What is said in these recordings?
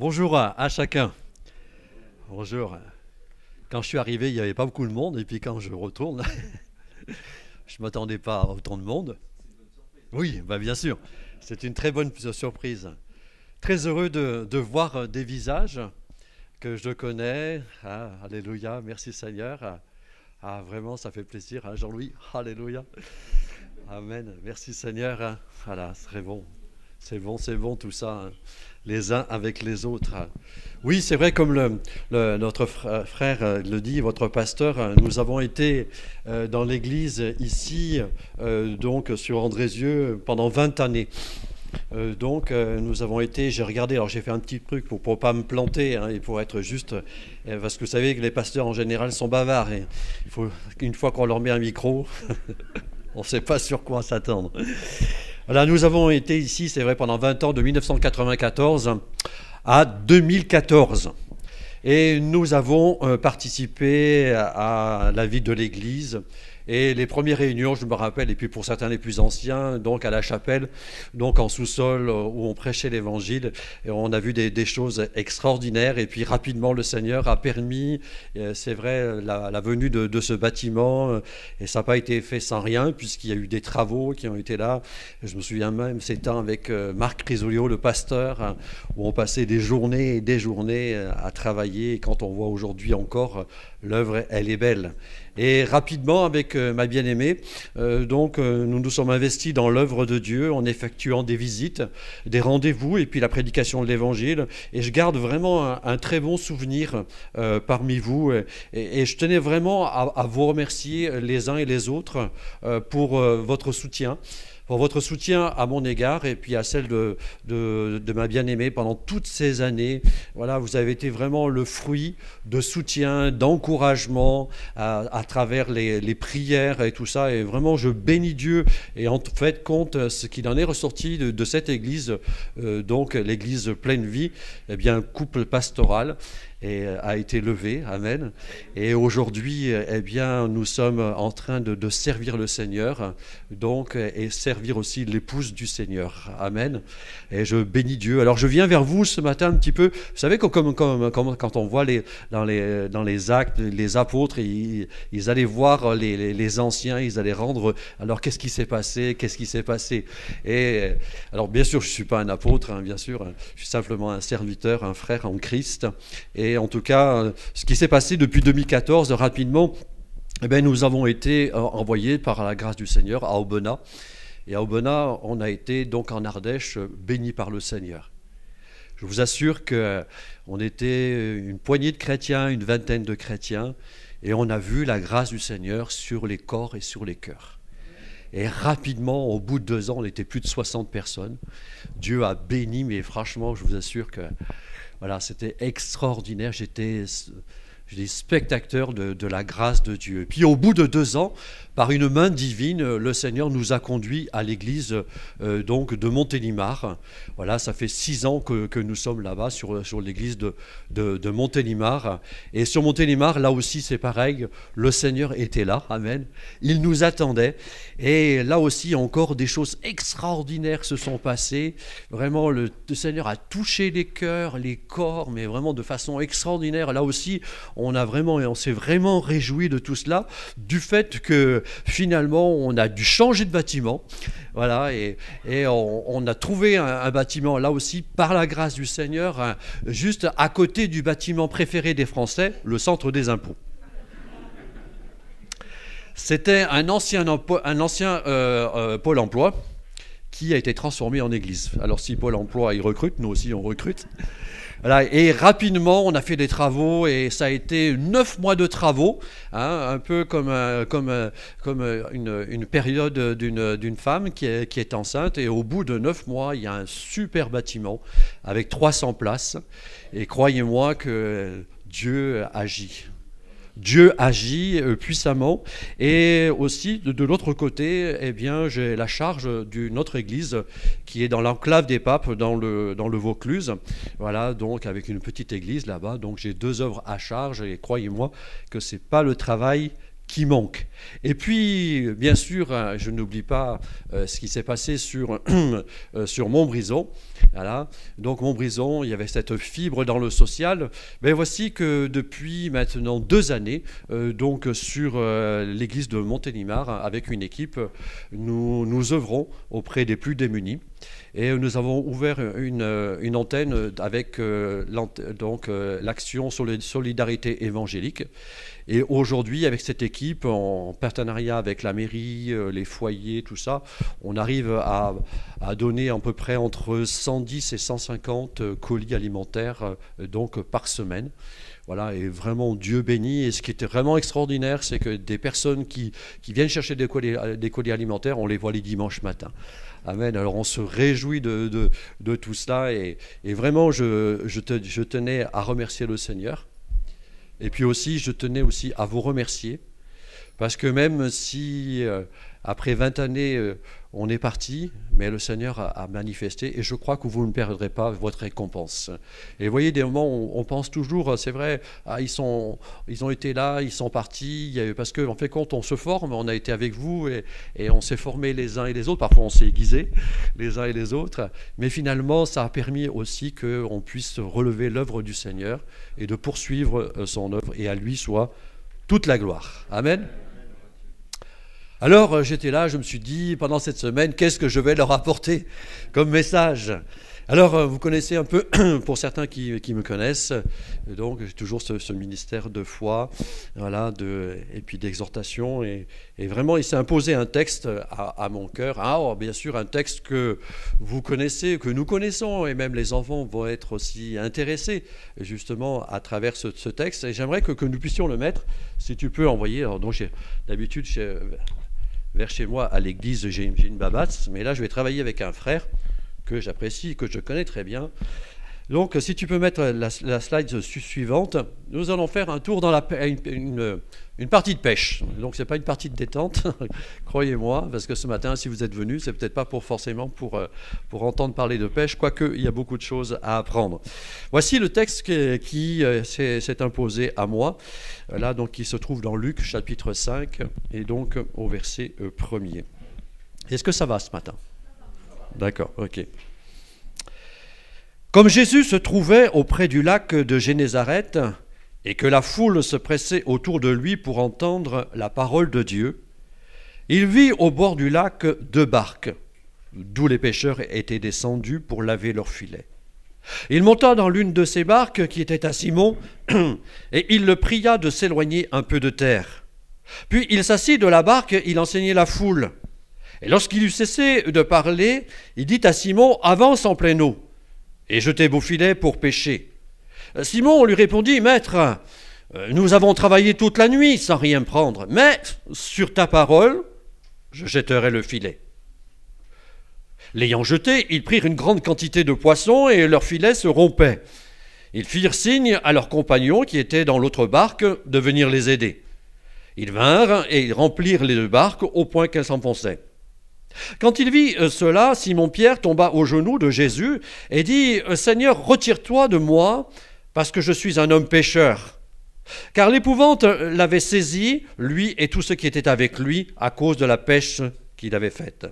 Bonjour à, chacun. Bonjour. Quand je suis arrivé, il n'y avait pas beaucoup de monde, et puis quand je retourne, je ne m'attendais pas à autant de monde. Oui, bah bien sûr. C'est une très bonne surprise. Très heureux de, voir des visages que je connais. Ah, alléluia, merci Seigneur. Ah, vraiment, ça fait plaisir. Hein, Jean-Louis, Alléluia. Amen. Merci Seigneur. Voilà, c'est bon. C'est bon, c'est bon tout ça. Hein. Les uns avec les autres. Oui, c'est vrai, comme notre frère euh, le dit, votre pasteur, euh, nous avons été euh, dans l'église ici, donc sur Andrézieux, pendant 20 années. donc, nous avons été, j'ai regardé, alors j'ai fait un petit truc pour ne pas me planter hein, et pour être juste, parce que vous savez que les pasteurs en général sont bavards. Et il faut, une fois qu'on leur met un micro, on ne sait pas sur quoi s'attendre. Voilà, nous avons été ici, c'est vrai, pendant 20 ans, de 1994 à 2014. Et nous avons euh, participé à la vie de l'Église et les premières réunions, je me rappelle, et puis pour certains les plus anciens, donc à la chapelle, donc en sous-sol euh, où on prêchait l'évangile, on a vu des, choses extraordinaires. Et puis rapidement, le Seigneur a permis, euh, c'est vrai, la, venue de, ce bâtiment. Euh, et ça n'a pas été fait sans rien, puisqu'il y a eu des travaux qui ont été là. Je me souviens même, c'est temps avec Marc Crisolio, le pasteur, hein, où on passait des journées et des journées à travailler. Et quand on voit aujourd'hui encore, l'œuvre, elle est belle. Et rapidement, avec euh, ma bien-aimée, euh, donc euh, nous nous sommes investis dans l'œuvre de Dieu en effectuant des visites, des rendez-vous et puis la prédication de l'Évangile. Et je garde vraiment un, très bon souvenir parmi vous. Et, je tenais vraiment à, vous remercier les uns et les autres pour votre soutien pour votre soutien à mon égard et puis à celle de, de, ma bien-aimée pendant toutes ces années. Voilà, vous avez été vraiment le fruit de soutien, d'encouragement à, travers les, prières et tout ça. Et vraiment, je bénis Dieu et en fait compte ce qu'il en est ressorti de, cette église, euh, donc l'église pleine vie, eh bien, couple pastoral euh, a été levé. Amen. Et aujourd'hui, eh bien, nous sommes en train de, servir le Seigneur, donc, et servir aussi l'épouse du Seigneur. Amen. Et je bénis Dieu. Alors, je viens vers vous ce matin un petit peu. Vous savez, comme, quand on voit dans, les, actes, les apôtres, ils, allaient voir les, anciens, ils allaient rendre. Alors, qu'est-ce qui s'est passé? Qu'est-ce qui s'est passé? Et alors, bien sûr, je ne suis pas un apôtre, hein, bien sûr. Je suis simplement un serviteur, un frère en Christ. Et en tout cas, ce qui s'est passé depuis 2014, rapidement, eh bien, nous avons été euh, envoyés par la grâce du Seigneur à Aubenas. Et à Aubenas, on a été donc en Ardèche bénis par le Seigneur. Je vous assure qu'on était une poignée de chrétiens, une vingtaine de chrétiens, et on a vu la grâce du Seigneur sur les corps et sur les cœurs. Et rapidement, au bout de deux ans, on était plus de 60 personnes. Dieu a béni, mais franchement, je vous assure que voilà, c'était extraordinaire. J'étais spectateur de, de, la grâce de Dieu. Puis au bout de deux ans, par une main divine, le Seigneur nous a conduits à l'église euh, donc de Montélimar. Voilà, ça fait six ans que, nous sommes là-bas sur, sur l'église de, de, Montélimar. Et sur Montélimar, là aussi c'est pareil, le Seigneur était là, Amen. Il nous attendait. Et là aussi encore des choses extraordinaires se sont passées. Vraiment, le, Seigneur a touché les cœurs, les corps, mais vraiment de façon extraordinaire. Là aussi, on a vraiment, on s'est vraiment réjoui de tout cela, du fait que finalement, on a dû changer de bâtiment. Voilà, et, on, a trouvé un, bâtiment, là aussi, par la grâce du Seigneur, juste à côté du bâtiment préféré des Français, le centre des impôts. C'était un ancien, euh, euh, pôle emploi qui a été transformé en église. Alors si Pôle emploi y recrute, nous aussi on recrute et rapidement, on a fait des travaux et ça a été neuf mois de travaux, hein, un peu comme, euh, euh, euh, une, période d'une femme qui est enceinte. Et au bout de neuf mois, il y a un super bâtiment avec 300 places. Et croyez-moi que Dieu agit. Dieu agit euh, puissamment. Et aussi, de, l'autre côté, eh bien, j'ai la charge d'une autre église qui est dans l'enclave des papes, dans le, dans le Vaucluse. Voilà, donc avec une petite église là-bas. Donc j'ai deux œuvres à charge et croyez-moi que ce n'est pas le travail qui manque. Et puis, bien sûr, hein, je n'oublie pas euh, ce qui s'est passé sur, euh, sur Montbrison. Voilà. Donc, Montbrison, il y avait cette fibre dans le social. Mais voici que depuis maintenant deux années, euh, donc sur l'église de Montélimar, avec une équipe, nous, nous œuvrons auprès des plus démunis. Et nous avons ouvert une, une antenne avec donc l'action sur la solidarité évangélique. Et aujourd'hui, avec cette équipe, en partenariat avec la mairie, euh, les foyers, tout ça, on arrive à, donner à peu près entre 110 et 150 euh, colis alimentaires euh, donc par semaine. Voilà, et vraiment Dieu béni. Et ce qui était vraiment extraordinaire, c'est que des personnes qui, viennent chercher des colis, des colis, alimentaires, on les voit les dimanches matins. Amen. Alors on se réjouit de, tout cela. Et, vraiment, je tenais à remercier le Seigneur et puis aussi, je tenais aussi à vous remercier, parce que même si euh, après 20 années, euh, on est parti, mais le Seigneur a, manifesté, et je crois que vous ne perdrez pas votre récompense. Et vous voyez, des moments, on, on pense toujours, c'est vrai, ah, ils, sont, ils ont été là, ils sont partis, parce qu'en en fait, quand on se forme, on a été avec vous, et, on s'est formés les uns et les autres, parfois on s'est aiguisés les uns et les autres, mais finalement, ça a permis aussi qu'on puisse relever l'œuvre du Seigneur et de poursuivre euh, son œuvre, et à lui soit toute la gloire. Amen. Alors euh, j'étais là, je me suis dit, pendant cette semaine, qu'est-ce que je vais leur apporter comme message? Alors, euh, vous connaissez un peu, pour certains qui, me connaissent, donc j'ai toujours ce, ministère de foi, voilà, et puis d'exhortation, et, vraiment, il s'est imposé un texte à, mon cœur. Ah, oh, bien sûr, un texte que vous connaissez, que nous connaissons, et même les enfants vont être aussi intéressés, justement, à travers ce, texte. Et j'aimerais que, nous puissions le mettre, si tu peux envoyer. Alors, donc, d'habitude, vers chez moi à l'église, j'ai une babasse, mais là je vais travailler avec un frère que j'apprécie, que je connais très bien. Donc si tu peux mettre la, slide suivante, nous allons faire un tour dans la, une, une partie de pêche. Donc c'est pas une partie de détente, croyez-moi, parce que ce matin, si vous êtes venu, c'est peut-être pas forcément pour, euh, pour entendre parler de pêche, quoique il y a beaucoup de choses à apprendre. Voici le texte qui, euh, s'est imposé à moi là donc qui se trouve dans Luc chapitre 5 et donc au verset euh, premier. Est-ce que ça va ce matin? D'accord, ok. Comme Jésus se trouvait auprès du lac de Génézareth et que la foule se pressait autour de lui pour entendre la parole de Dieu, il vit au bord du lac deux barques, d'où les pêcheurs étaient descendus pour laver leurs filets. Il monta dans l'une de ces barques qui était à Simon, et il le pria de s'éloigner un peu de terre. Puis il s'assit de la barque, il enseignait la foule. Et lorsqu'il eut cessé de parler, il dit à Simon, avance en pleine eau, et jetez vos filets pour pêcher. Simon lui répondit, Maître, nous avons travaillé toute la nuit sans rien prendre, mais sur ta parole, je jetterai le filet. L'ayant jeté, ils prirent une grande quantité de poissons et leurs filets se rompaient. Ils firent signe à leurs compagnons qui étaient dans l'autre barque de venir les aider. Ils vinrent et ils remplirent les deux barques au point qu'elles s'enfonçaient. Quand il vit euh, cela, Simon-Pierre tomba aux genoux de Jésus et dit, Seigneur, retire-toi de moi, parce que je suis un homme pécheur. Car l'épouvante l'avait saisi, lui et tous ceux qui étaient avec lui, à cause de la pêche qu'il avait faite.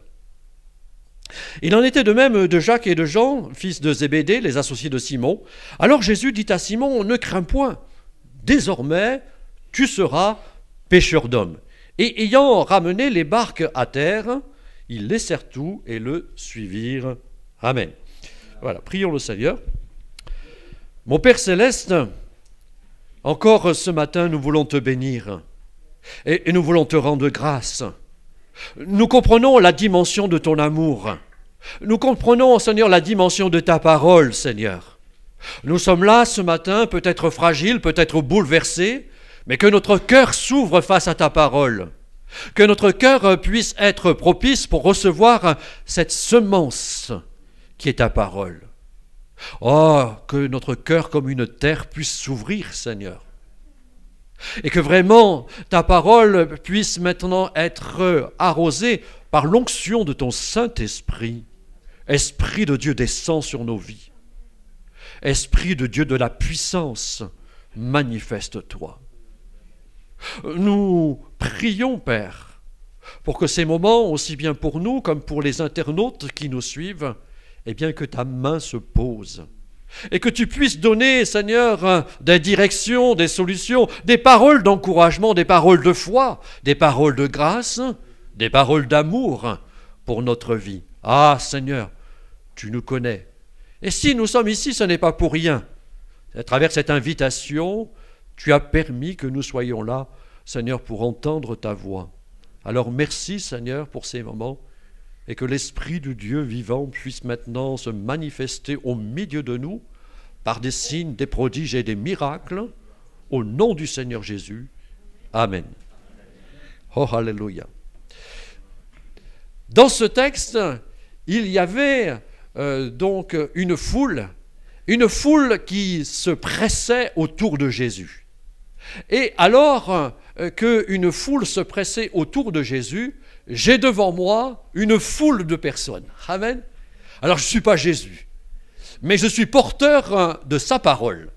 Il en était de même de Jacques et de Jean, fils de Zébédée, les associés de Simon. Alors Jésus dit à Simon, ne crains point, désormais tu seras pêcheur d'hommes. Et ayant ramené les barques à terre, ils laissèrent tout et le suivirent. Amen. Voilà, prions le Seigneur. Mon Père céleste, encore ce matin, nous voulons te bénir et, nous voulons te rendre grâce. Nous comprenons la dimension de ton amour. Nous comprenons, Seigneur, la dimension de ta parole, Seigneur. Nous sommes là ce matin, peut-être fragiles, peut-être bouleversés, mais que notre cœur s'ouvre face à ta parole. Que notre cœur puisse être propice pour recevoir cette semence qui est ta parole. Oh, que notre cœur comme une terre puisse s'ouvrir, Seigneur. Et que vraiment ta parole puisse maintenant être arrosée par l'onction de ton Saint-Esprit. Esprit de Dieu descend sur nos vies. Esprit de Dieu de la puissance, manifeste-toi. Nous prions, Père, pour que ces moments, aussi bien pour nous comme pour les internautes qui nous suivent, eh bien que ta main se pose. Et que tu puisses donner, Seigneur, des directions, des solutions, des paroles d'encouragement, des paroles de foi, des paroles de grâce, des paroles d'amour pour notre vie. Ah, Seigneur, tu nous connais. Et si nous sommes ici, ce n'est pas pour rien. À travers cette invitation, tu as permis que nous soyons là, Seigneur, pour entendre ta voix. Alors merci, Seigneur, pour ces moments et que l'Esprit du Dieu vivant puisse maintenant se manifester au milieu de nous par des signes, des prodiges et des miracles, au nom du Seigneur Jésus. Amen. Oh, Alléluia. Dans ce texte, il y avait euh, donc une foule, une foule qui se pressait autour de Jésus. Et alors euh, qu'une foule se pressait autour de Jésus, j'ai devant moi une foule de personnes. Amen. Alors je ne suis pas Jésus, mais je suis porteur hein, de sa parole.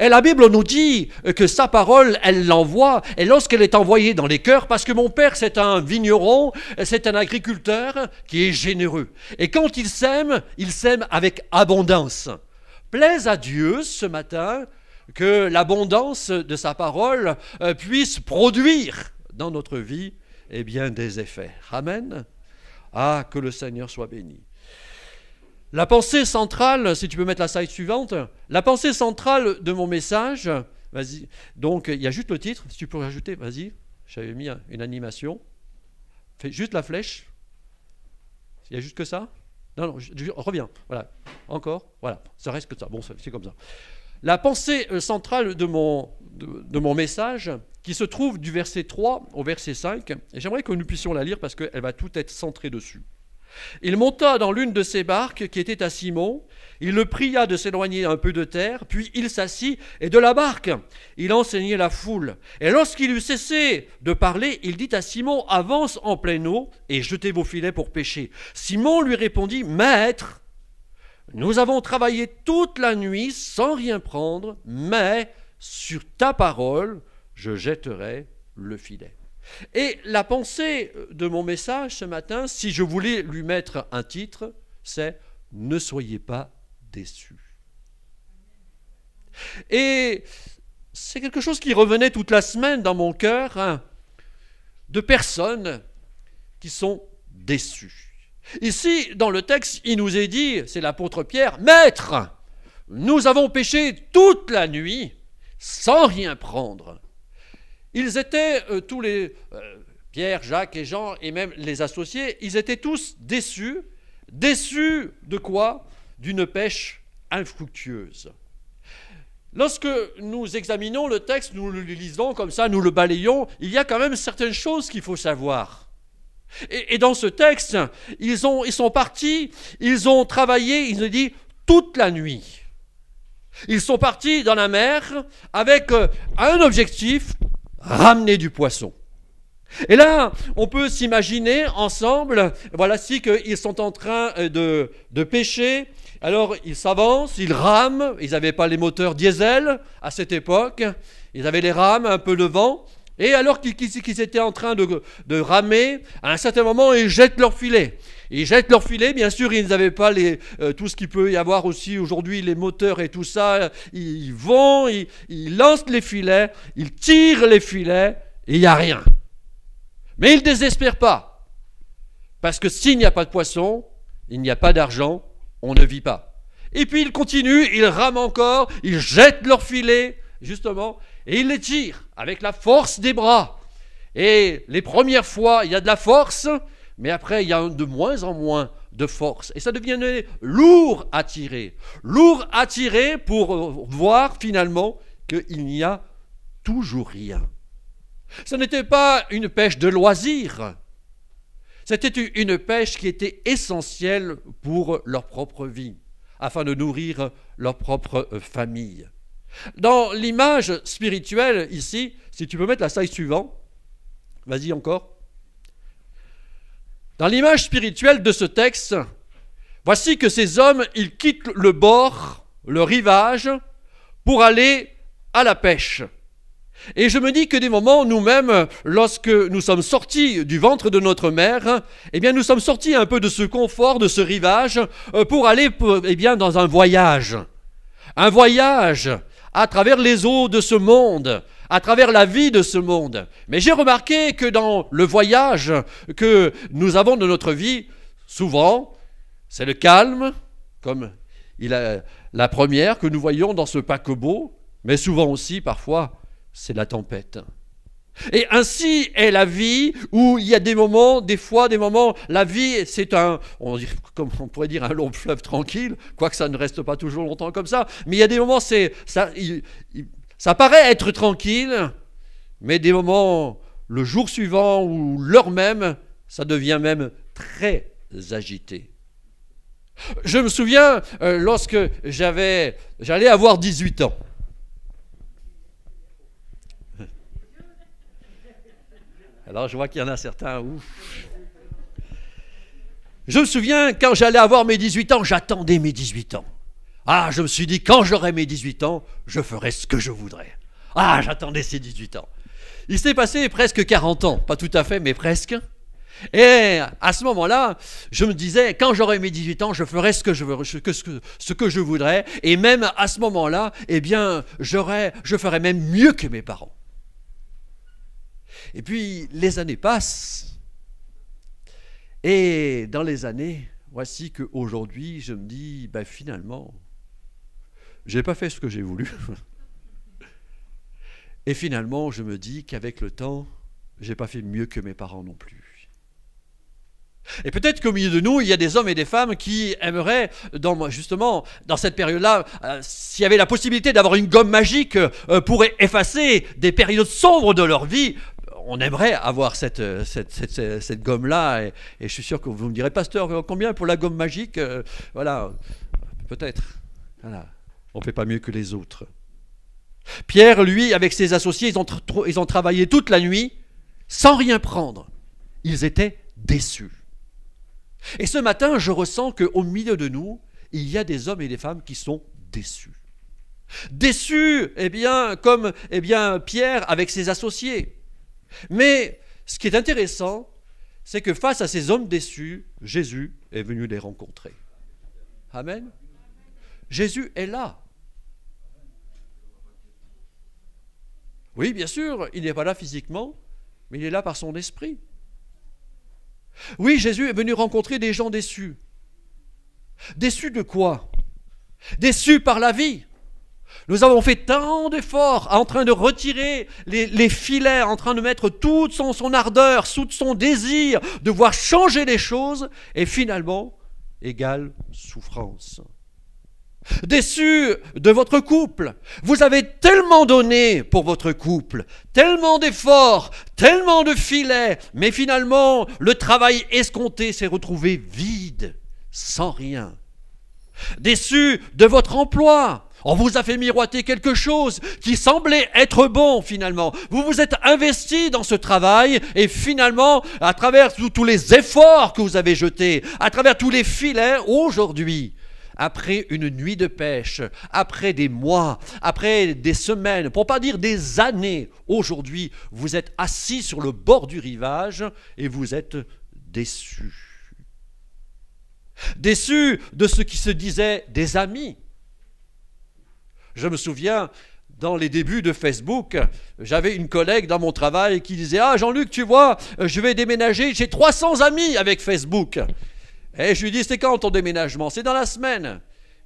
Et la Bible nous dit que sa parole, elle l'envoie, et lorsqu'elle est envoyée dans les cœurs, parce que mon père, c'est un vigneron, c'est un agriculteur qui est généreux. Et quand il sème, il sème avec abondance. Plaise à Dieu ce matin que l'abondance de sa parole euh, puisse produire dans notre vie eh bien, des effets. Amen. Ah, que le Seigneur soit béni. La pensée centrale, si tu peux mettre la slide suivante, la pensée centrale de mon message, vas-y, donc il y a juste le titre, si tu peux rajouter, vas-y, j'avais mis une animation, fais juste la flèche, il y a juste que ça? Non, non, je, reviens, voilà, encore, voilà, ça reste que ça, bon, c'est comme ça. La pensée euh, centrale de mon, de, mon message, qui se trouve du verset 3 au verset 5, et j'aimerais que nous puissions la lire parce qu'elle va tout être centrée dessus. Il monta dans l'une de ses barques qui était à Simon, il le pria de s'éloigner un peu de terre, puis il s'assit, et de la barque il enseignait la foule. Et lorsqu'il eut cessé de parler, il dit à Simon, avance en pleine eau et jetez vos filets pour pêcher. Simon lui répondit, Maître, nous avons travaillé toute la nuit sans rien prendre, mais sur ta parole, je jetterai le filet. Et la pensée de mon message ce matin, si je voulais lui mettre un titre, c'est Ne soyez pas déçus. Et c'est quelque chose qui revenait toute la semaine dans mon cœur, hein, de personnes qui sont déçues. Ici, dans le texte, il nous est dit, c'est l'apôtre Pierre, Maître, nous avons péché toute la nuit sans rien prendre. Ils étaient euh, tous les, euh, Pierre, Jacques et Jean, et même les associés, ils étaient tous déçus. Déçus de quoi? D'une pêche infructueuse. Lorsque nous examinons le texte, nous le lisons comme ça, nous le balayons, il y a quand même certaines choses qu'il faut savoir. Et, dans ce texte, ils, ont, ils sont partis, ils ont travaillé, ils ont dit, toute la nuit. Ils sont partis dans la mer avec euh, un objectif, ramener du poisson. Et là, on peut s'imaginer ensemble, voilà, si qu'ils sont en train euh, de, de pêcher, alors ils s'avancent, ils rament, ils n'avaient pas les moteurs diesel à cette époque, ils avaient les rames, un peu de vent, et alors qu'ils étaient en train de, ramer, à un certain moment, ils jettent leur filet. Ils jettent leur filet, bien sûr, ils n'avaient pas euh, tout ce qu'il peut y avoir aussi aujourd'hui, les moteurs et tout ça. Ils vont, ils, ils lancent les filets, ils tirent les filets, et il n'y a rien. Mais ils ne désespèrent pas. Parce que s'il n'y a pas de poisson, il n'y a pas d'argent, on ne vit pas. Et puis ils continuent, ils rament encore, ils jettent leur filet, justement, et il les tire avec la force des bras. Et les premières fois, il y a de la force, mais après, il y a de moins en moins de force. Et ça devient lourd à tirer. Lourd à tirer pour voir finalement qu'il n'y a toujours rien. Ce n'était pas une pêche de loisir. C'était une pêche qui était essentielle pour leur propre vie, afin de nourrir leur propre famille. Dans l'image spirituelle ici, si tu peux mettre la slide suivante, vas-y encore. Dans l'image spirituelle de ce texte, voici que ces hommes, ils quittent le bord, le rivage, pour aller à la pêche. Et je me dis que des moments, nous-mêmes, lorsque nous sommes sortis du ventre de notre mère, eh bien, nous sommes sortis un peu de ce confort, de ce rivage, euh, pour aller, eh bien, dans un voyage. Un voyage à travers les eaux de ce monde, à travers la vie de ce monde. Mais j'ai remarqué que dans le voyage que nous avons de notre vie, souvent, c'est le calme, comme il a la première que nous voyons dans ce paquebot, mais souvent aussi, parfois, c'est la tempête. Et ainsi est la vie où il y a des moments, des fois, des moments, la vie, c'est un, on, pourrait dire, un long fleuve tranquille, quoique ça ne reste pas toujours longtemps comme ça, mais il y a des moments, ça, ça paraît être tranquille, mais des moments, le jour suivant ou l'heure même, ça devient même très agité. Je me souviens euh, lorsque j'allais avoir 18 ans. Alors je vois qu'il y en a certains, ouf. Je me souviens, quand j'allais avoir mes 18 ans, j'attendais mes 18 ans. Ah, je me suis dit, quand j'aurai mes 18 ans, je ferai ce que je voudrais. Ah, j'attendais ces 18 ans. Il s'est passé presque 40 ans, pas tout à fait, mais presque. Et à ce moment-là, je me disais, quand j'aurai mes 18 ans, je ferai ce que je voudrais. Et même à ce moment-là, eh bien, je ferai même mieux que mes parents. Et puis les années passent. Et dans les années, voici qu'aujourd'hui, je me dis, ben finalement, j'ai pas fait ce que j'ai voulu. Et finalement, je me dis qu'avec le temps, j'ai pas fait mieux que mes parents non plus. Et peut-être qu'au milieu de nous, il y a des hommes et des femmes qui aimeraient, justement, dans cette période-là, euh, s'il y avait la possibilité d'avoir une gomme magique euh, pour effacer des périodes sombres de leur vie, on aimerait avoir cette, cette, gomme-là, et, je suis sûr que vous me direz, pasteur, combien pour la gomme magique euh, Voilà, peut-être. On ne fait pas mieux que les autres. Pierre, lui, avec ses associés, ils ont, ils ont travaillé toute la nuit sans rien prendre. Ils étaient déçus. Et ce matin, je ressens qu'au milieu de nous, il y a des hommes et des femmes qui sont déçus. Déçus, eh bien, comme eh bien, Pierre avec ses associés. Mais ce qui est intéressant, c'est que face à ces hommes déçus, Jésus est venu les rencontrer. Amen. Jésus est là. Oui, bien sûr, il n'est pas là physiquement, mais il est là par son esprit. Oui, Jésus est venu rencontrer des gens déçus. Déçus de quoi? Déçus par la vie. Nous avons fait tant d'efforts en train de retirer les, filets, en train de mettre toute son, son ardeur, tout son désir de voir changer les choses, et finalement, égale souffrance. Déçu de votre couple, vous avez tellement donné pour votre couple, tellement d'efforts, tellement de filets, mais finalement, le travail escompté s'est retrouvé vide, sans rien. Déçu de votre emploi, on vous a fait miroiter quelque chose qui semblait être bon finalement. Vous vous êtes investi dans ce travail et finalement, à travers tous les efforts que vous avez jetés, à travers tous les filets, aujourd'hui, après une nuit de pêche, après des mois, après des semaines, pour pas dire des années, aujourd'hui, vous êtes assis sur le bord du rivage et vous êtes déçu. Déçu de ce qui se disait des amis, je me souviens, dans les débuts de Facebook, j'avais une collègue dans mon travail qui disait Ah, Jean-Luc, tu vois, je vais déménager, j'ai 300 amis avec Facebook. Et je lui dis C'est quand ton déménagement? C'est dans la semaine.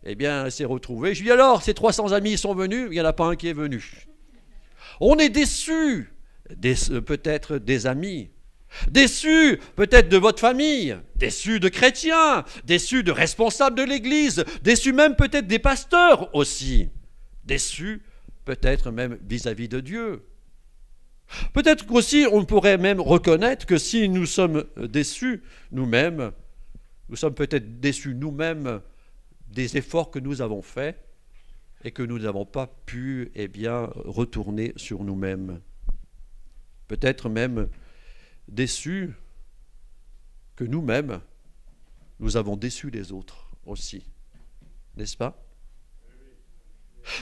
Eh bien, elle s'est retrouvée. Je lui dis Alors, ces 300 amis sont venus? Il n'y en a pas un qui est venu. On est déçus, peut-être des amis, Déçus peut-être de votre famille, déçus de chrétiens, déçus de responsables de l'Église, déçus même peut-être des pasteurs aussi déçus, peut-être même vis-à-vis de Dieu. Peut-être qu'aussi on pourrait même reconnaître que si nous sommes déçus nous-mêmes, nous sommes peut-être déçus nous-mêmes des efforts que nous avons faits et que nous n'avons pas pu eh bien, retourner sur nous-mêmes. Peut-être même déçus que nous-mêmes, nous avons déçu les autres aussi. N'est-ce pas?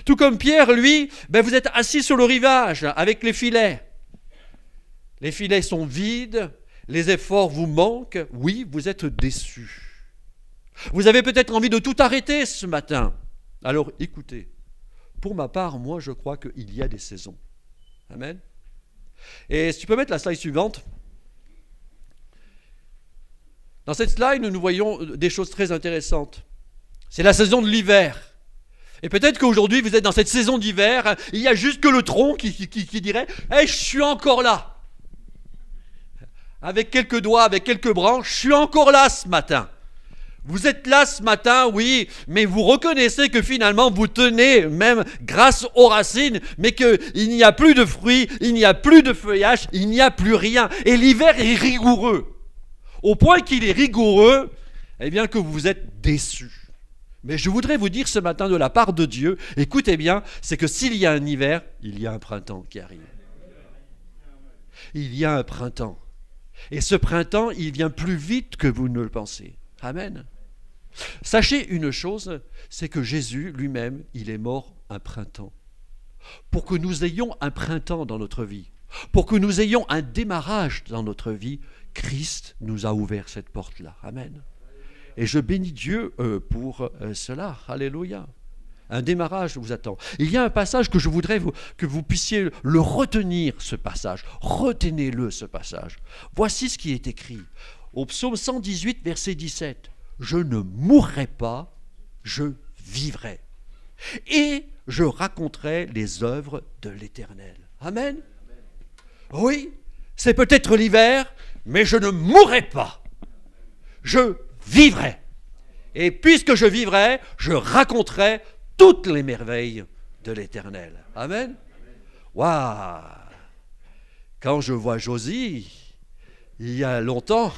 Tout comme Pierre, lui, ben vous êtes assis sur le rivage avec les filets. Les filets sont vides, les efforts vous manquent, oui, vous êtes déçus. Vous avez peut-être envie de tout arrêter ce matin. Alors écoutez, pour ma part, moi je crois qu'il y a des saisons. Amen. Et si tu peux mettre la slide suivante. Dans cette slide, nous voyons des choses très intéressantes. C'est la saison de l'hiver. Et peut-être qu'aujourd'hui, vous êtes dans cette saison d'hiver, il y a juste que le tronc qui, dirait hey, Je suis encore là. Avec quelques doigts, avec quelques branches, je suis encore là ce matin. Vous êtes là ce matin, oui, mais vous reconnaissez que finalement vous tenez même grâce aux racines, mais qu'il n'y a plus de fruits, il n'y a plus de feuillage, il n'y a plus rien. Et l'hiver est rigoureux. Au point qu'il est rigoureux, eh bien que vous êtes déçus. Mais je voudrais vous dire ce matin de la part de Dieu, écoutez bien, c'est que s'il y a un hiver, il y a un printemps qui arrive. Il y a un printemps. Et ce printemps, il vient plus vite que vous ne le pensez. Amen. Sachez une chose, c'est que Jésus lui-même, il est mort un printemps. Pour que nous ayons un printemps dans notre vie, pour que nous ayons un démarrage dans notre vie, Christ nous a ouvert cette porte-là. Amen. Et je bénis Dieu euh, pour euh, cela. Alléluia. Un démarrage vous attend. Il y a un passage que je voudrais que vous puissiez le retenir, ce passage. Retenez-le, ce passage. Voici ce qui est écrit au psaume 118, verset 17. Je ne mourrai pas, je vivrai. Et je raconterai les œuvres de l'Éternel. Amen. Oui, c'est peut-être l'hiver, mais je ne mourrai pas. Je vivrai. Et puisque je vivrai, je raconterai toutes les merveilles de l'Éternel. Amen. Waouh Quand je vois Josie, il y a longtemps,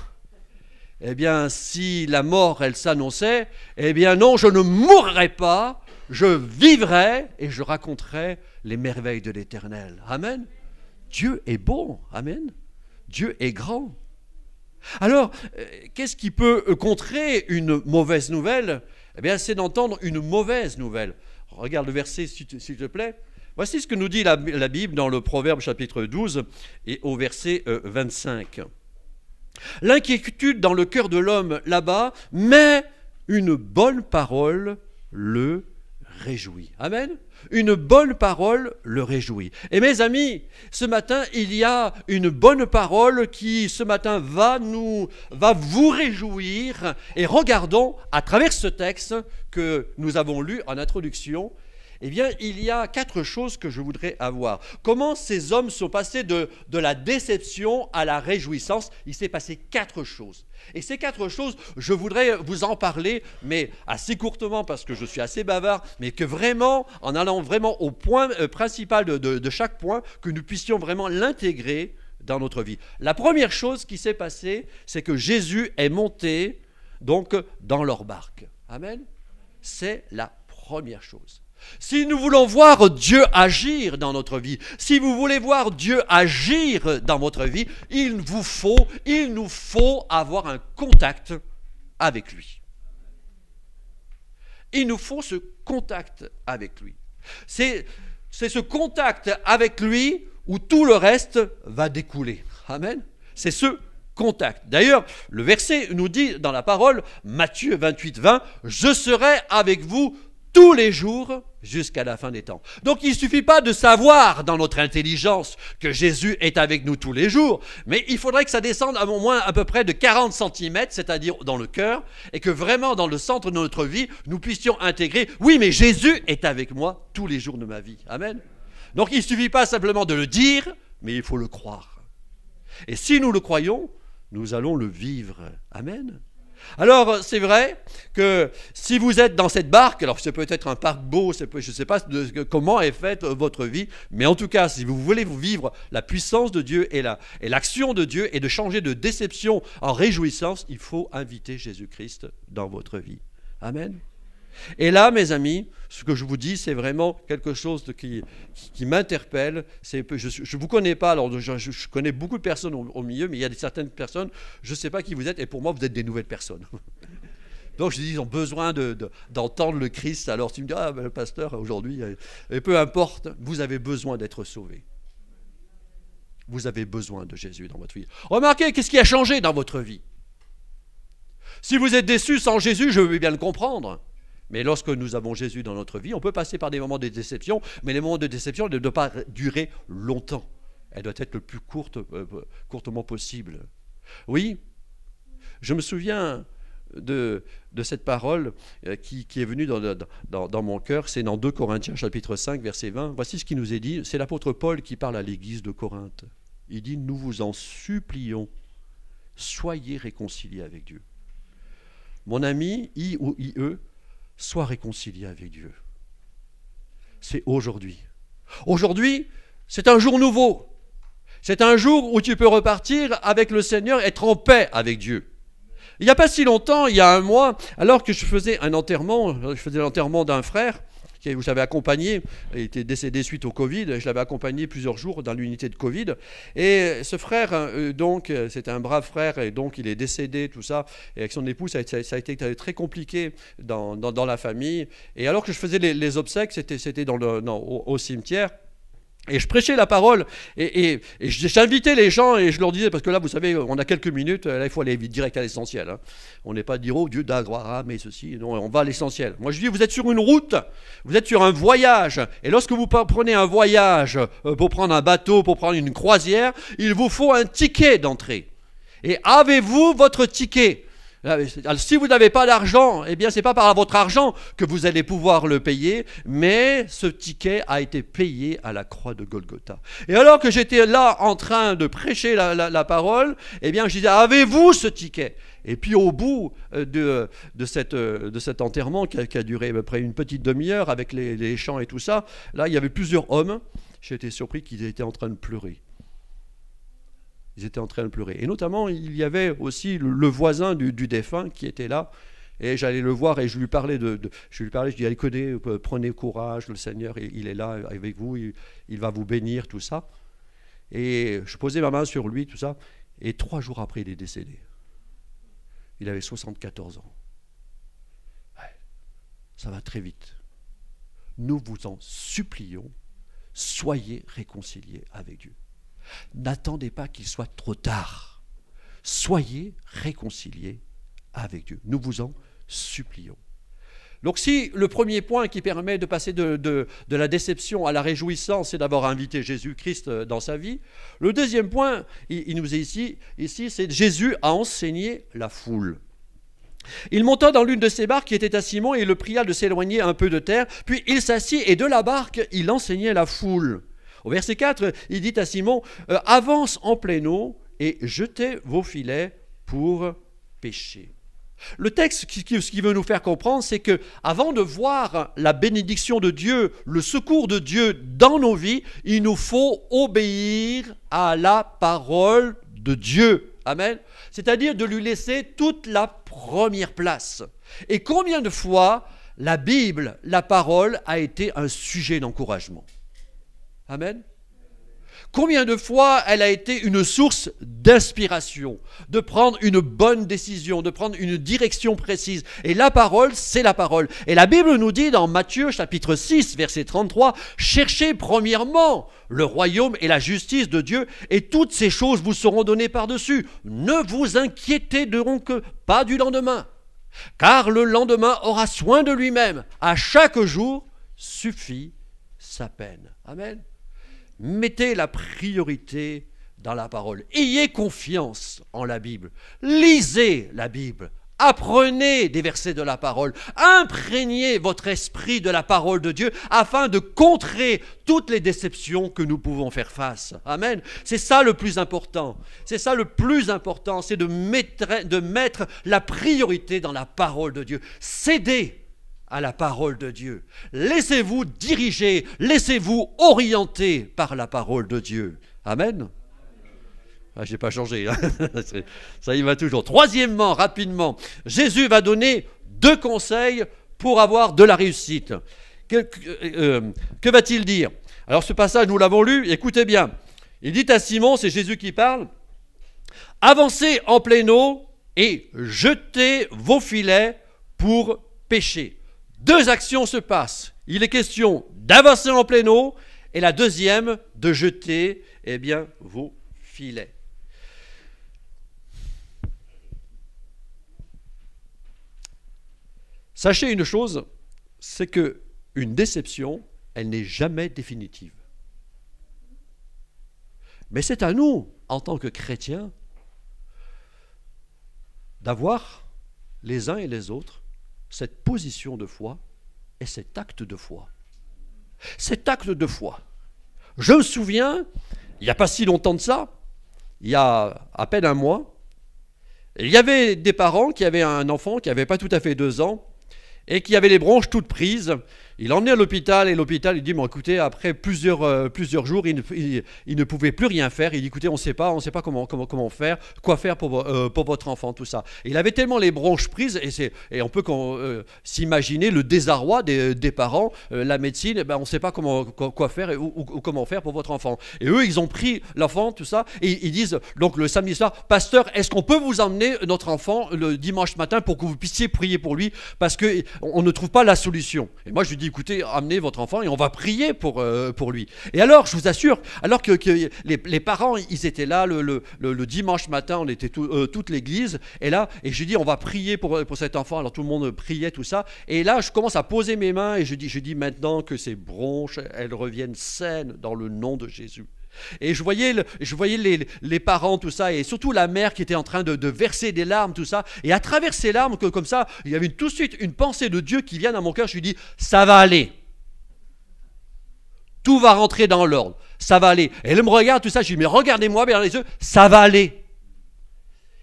eh bien, si la mort, elle s'annonçait, eh bien non, je ne mourrai pas, je vivrai et je raconterai les merveilles de l'Éternel. Amen. Dieu est bon. Amen. Dieu est grand. Alors, euh, qu'est-ce qui peut euh, contrer une mauvaise nouvelle? Eh bien, c'est d'entendre une mauvaise nouvelle. Regarde le verset, s'il te plaît. Voici ce que nous dit la, Bible dans le Proverbe chapitre 12 et au verset 25. Euh, L'inquiétude dans le cœur de l'homme là-bas, mais une bonne parole le réjouit. Amen. Une bonne parole le réjouit. Et mes amis, ce matin, il y a une bonne parole qui, ce matin, va nous, va vous réjouir. Et regardons à travers ce texte que nous avons lu en introduction, eh bien, il y a quatre choses que je voudrais avoir. Comment ces hommes sont passés de, de la déception à la réjouissance? Il s'est passé quatre choses. Et ces quatre choses, je voudrais vous en parler, mais assez courtement parce que je suis assez bavard, mais que vraiment, en allant vraiment au point euh, principal de, de chaque point, que nous puissions vraiment l'intégrer dans notre vie. La première chose qui s'est passée, c'est que Jésus est monté donc dans leur barque. Amen. C'est la première chose. Si nous voulons voir Dieu agir dans notre vie, si vous voulez voir Dieu agir dans votre vie, il nous faut avoir un contact avec lui. Il nous faut ce contact avec lui. C'est, c'est ce contact avec lui où tout le reste va découler. Amen. C'est ce contact. D'ailleurs, le verset nous dit dans la parole, Matthieu 28, 20, Je serai avec vous tous les jours jusqu'à la fin des temps. Donc il ne suffit pas de savoir dans notre intelligence que Jésus est avec nous tous les jours, mais il faudrait que ça descende à au moins à peu près de 40 cm, c'est-à-dire dans le cœur, et que vraiment dans le centre de notre vie, nous puissions intégrer, oui, mais Jésus est avec moi tous les jours de ma vie. Amen. Donc il ne suffit pas simplement de le dire, mais il faut le croire. Et si nous le croyons, nous allons le vivre. Amen. Alors, c'est vrai que si vous êtes dans cette barque, alors c'est peut-être un parc beau, je ne sais pas comment est faite votre vie, mais en tout cas, si vous voulez vivre la puissance de Dieu et l'action de Dieu et de changer de déception en réjouissance, il faut inviter Jésus-Christ dans votre vie. Amen. Et là, mes amis, ce que je vous dis, c'est vraiment quelque chose qui, qui, m'interpelle. Je ne vous connais pas, alors je, connais beaucoup de personnes au, milieu, mais il y a certaines personnes, je ne sais pas qui vous êtes, et pour moi, vous êtes des nouvelles personnes. Donc je dis, ils ont besoin d'entendre le Christ. Alors tu me dis, ah, ben, pasteur, aujourd'hui, euh, peu importe, vous avez besoin d'être sauvé. Vous avez besoin de Jésus dans votre vie. Remarquez, qu'est-ce qui a changé dans votre vie? Si vous êtes déçu sans Jésus, je veux bien le comprendre. Mais lorsque nous avons Jésus dans notre vie, on peut passer par des moments de déception, mais les moments de déception ne doivent pas durer longtemps. Elle doit être le plus courte, euh, courtement possible. Oui, je me souviens de, de cette parole euh, qui, est venue dans, dans, dans mon cœur. C'est dans 2 Corinthiens chapitre 5 verset 20. Voici ce qui nous est dit. C'est l'apôtre Paul qui parle à l'église de Corinthe. Il dit, nous vous en supplions, soyez réconciliés avec Dieu. Mon ami, I ou IE, sois réconcilié avec Dieu. C'est aujourd'hui. Aujourd'hui, c'est un jour nouveau. C'est un jour où tu peux repartir avec le Seigneur, être en paix avec Dieu. Il n'y a pas si longtemps, il y a un mois, alors que je faisais un enterrement, je faisais l'enterrement d'un frère, que je l'avais accompagné, il était décédé suite au Covid, je l'avais accompagné plusieurs jours dans l'unité de Covid. Et ce frère, euh, donc, c'était un brave frère, et donc il est décédé, tout ça. Et avec son épouse, ça a été, très compliqué dans, la famille. Et alors que je faisais les, obsèques, c'était dans le, au cimetière. Et je prêchais la parole et, j'invitais les gens et je leur disais, parce que là, vous savez, on a quelques minutes, là, il faut aller direct à l'essentiel. Hein. On n'est pas dire, oh Dieu, d'agra, mais ceci, non, on va à l'essentiel. Moi, je dis, vous êtes sur une route, vous êtes sur un voyage. Et lorsque vous prenez un voyage euh, pour prendre un bateau, pour prendre une croisière, il vous faut un ticket d'entrée. Et avez-vous votre ticket? Ah, si vous n'avez pas d'argent, eh bien, ce n'est pas par votre argent que vous allez pouvoir le payer, mais ce ticket a été payé à la croix de Golgotha. Et alors que j'étais là en train de prêcher la, parole, eh bien, je disais, avez-vous ce ticket? Et puis au bout euh, de, de, cette, euh, de cet enterrement qui a, duré à peu près une petite demi-heure avec les, les chants et tout ça, là il y avait plusieurs hommes. J'ai été surpris qu'ils étaient en train de pleurer. Ils étaient en train de pleurer. Et notamment, il y avait aussi le, voisin du, défunt qui était là. Et j'allais le voir et je lui parlais de, je lui parlais, je dis allez prenez courage, le Seigneur il est là avec vous, il, va vous bénir, tout ça. Et je posais ma main sur lui, tout ça. Et trois jours après, il est décédé. Il avait 74 ans. ça va très vite. Nous vous en supplions, soyez réconciliés avec Dieu. N'attendez pas qu'il soit trop tard. Soyez réconciliés avec Dieu. Nous vous en supplions. Donc si le premier point qui permet de passer de, la déception à la réjouissance, c'est d'avoir invité Jésus-Christ dans sa vie, le deuxième point, il, nous est ici, ici c'est Jésus a enseigné la foule. Il monta dans l'une de ses barques qui était à Simon et le pria de s'éloigner un peu de terre, puis il s'assit et de la barque il enseignait la foule. Au verset 4, il dit à Simon, euh, avance en pleine eau et jetez vos filets pour pêcher. Le texte, ce qui veut nous faire comprendre, c'est que avant de voir la bénédiction de Dieu, le secours de Dieu dans nos vies, il nous faut obéir à la parole de Dieu. Amen. C'est-à-dire de lui laisser toute la première place. Et combien de fois la Bible, la parole, a été un sujet d'encouragement? Amen. Combien de fois elle a été une source d'inspiration, de prendre une bonne décision, de prendre une direction précise? Et la parole, c'est la parole. Et la Bible nous dit dans Matthieu chapitre 6, verset 33, Cherchez premièrement le royaume et la justice de Dieu, et toutes ces choses vous seront données par-dessus. Ne vous inquiétez donc pas du lendemain, car le lendemain aura soin de lui-même. À chaque jour suffit sa peine. Amen mettez la priorité dans la parole. Ayez confiance en la Bible. Lisez la Bible. Apprenez des versets de la parole. Imprégnez votre esprit de la parole de Dieu afin de contrer toutes les déceptions que nous pouvons faire face. Amen. C'est ça le plus important. C'est ça le plus important, c'est de mettre, de mettre la priorité dans la parole de Dieu. Cédez à la parole de Dieu. Laissez-vous diriger, laissez-vous orienter par la parole de Dieu. Amen. Ah, je n'ai pas changé. Hein. Ça y va toujours. Troisièmement, rapidement, Jésus va donner deux conseils pour avoir de la réussite. Que, euh, que va-t-il dire? Alors ce passage, nous l'avons lu, écoutez bien. Il dit à Simon, c'est Jésus qui parle, avancez en pleine eau et jetez vos filets pour pécher. Deux actions se passent. Il est question d'avancer en pleine eau et la deuxième de jeter eh vos filets. Sachez une chose, c'est que une déception, elle n'est jamais définitive. Mais c'est à nous, en tant que chrétiens, d'avoir les uns et les autres cette position de foi et cet acte de foi. Cet acte de foi. Je me souviens, il n'y a pas si longtemps de ça, il y a à peine un mois, il y avait des parents qui avaient un enfant qui n'avait pas tout à fait deux ans et qui avait les bronches toutes prises il l'emmenait à l'hôpital et l'hôpital il dit bon écoutez après plusieurs, euh, plusieurs jours il ne, pouvait plus rien faire. Il dit écoutez on ne sait pas on sait pas comment, comment, comment faire quoi faire pour, euh, pour votre enfant tout ça. il avait tellement les bronches prises et, et on peut euh, s'imaginer le désarroi des, des parents. la médecine eh ben, on ne sait pas comment quoi, faire ou, comment faire pour votre enfant. Et eux ils ont pris l'enfant tout ça et ils disent donc le samedi soir pasteur est-ce qu'on peut vous emmener notre enfant le dimanche matin pour que vous puissiez prier pour lui parce que on ne trouve pas la solution. Et moi je lui dis écoutez, amenez votre enfant et on va prier pour, euh, pour lui. Et alors, je vous assure, alors que, les, parents, ils étaient là le, le, dimanche matin, on était euh, toute l'église, et là, et je dis, on va prier pour, pour cet enfant. Alors tout le monde priait, tout ça. Et là, je commence à poser mes mains et je dis, je dis maintenant que ces bronches, elles reviennent saines dans le nom de Jésus. Et je voyais, les, parents, tout ça, et surtout la mère qui était en train de, verser des larmes, tout ça. Et à travers ces larmes, que, comme ça, il y avait tout de suite une pensée de Dieu qui vient dans mon cœur. Je lui dis, ça va aller. Tout va rentrer dans l'ordre. Ça va aller. Et elle me regarde, tout ça. Je lui dis, mais regardez-moi bien les yeux, ça va aller.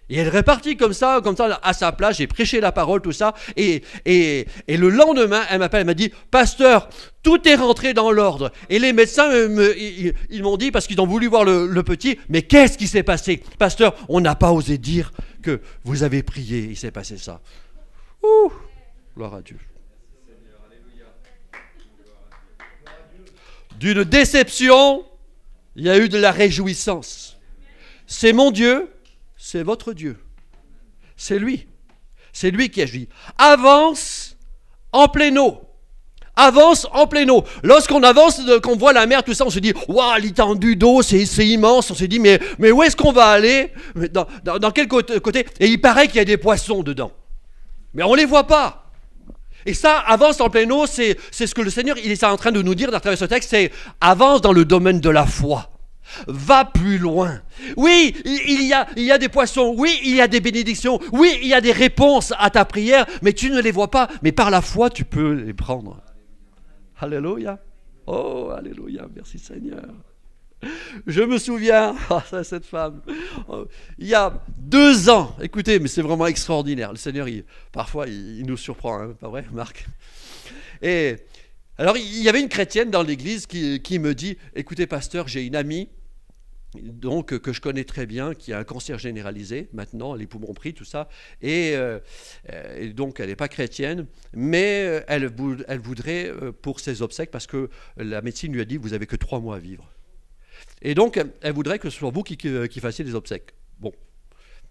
Et elle répartit comme ça, comme ça, à sa place. J'ai prêché la parole, tout ça. Et, et, et le lendemain, elle m'appelle, elle m'a dit, Pasteur, tout est rentré dans l'ordre. Et les médecins, ils, m'ont dit, parce qu'ils ont voulu voir le, petit, mais qu'est-ce qui s'est passé? Pasteur, on n'a pas osé dire que vous avez prié. Il s'est passé ça. Ouh, gloire à Dieu. D'une déception, il y a eu de la réjouissance. C'est mon Dieu c'est votre Dieu. C'est lui. C'est lui qui agit. Avance en pleine eau. Avance en pleine eau. Lorsqu'on avance, qu'on voit la mer, tout ça, on se dit Waouh, l'étendue d'eau, c'est, immense. On se dit Mais, où est-ce qu'on va aller? Dans, dans, quel côté Et il paraît qu'il y a des poissons dedans. Mais on ne les voit pas. Et ça, avance en pleine eau, c'est, c'est ce que le Seigneur il est en train de nous dire à travers ce texte c'est avance dans le domaine de la foi. Va plus loin. Oui, il y, a, il y a des poissons. Oui, il y a des bénédictions. Oui, il y a des réponses à ta prière, mais tu ne les vois pas. Mais par la foi, tu peux les prendre. Alléluia. Oh, Alléluia. Merci Seigneur. Je me souviens, oh, cette femme, oh, il y a deux ans, écoutez, mais c'est vraiment extraordinaire. Le Seigneur, parfois, il, nous surprend, hein, pas vrai, Marc? Et alors, il y avait une chrétienne dans l'église qui me dit Écoutez, pasteur, j'ai une amie donc que je connais très bien, qui a un cancer généralisé maintenant, les poumons pris, tout ça, et, euh, donc elle n'est pas chrétienne, mais euh, elle, voudrait euh, pour ses obsèques, parce que la médecine lui a dit vous avez que trois mois à vivre. Et donc elle voudrait que ce soit vous qui, qui, fassiez les obsèques. Bon,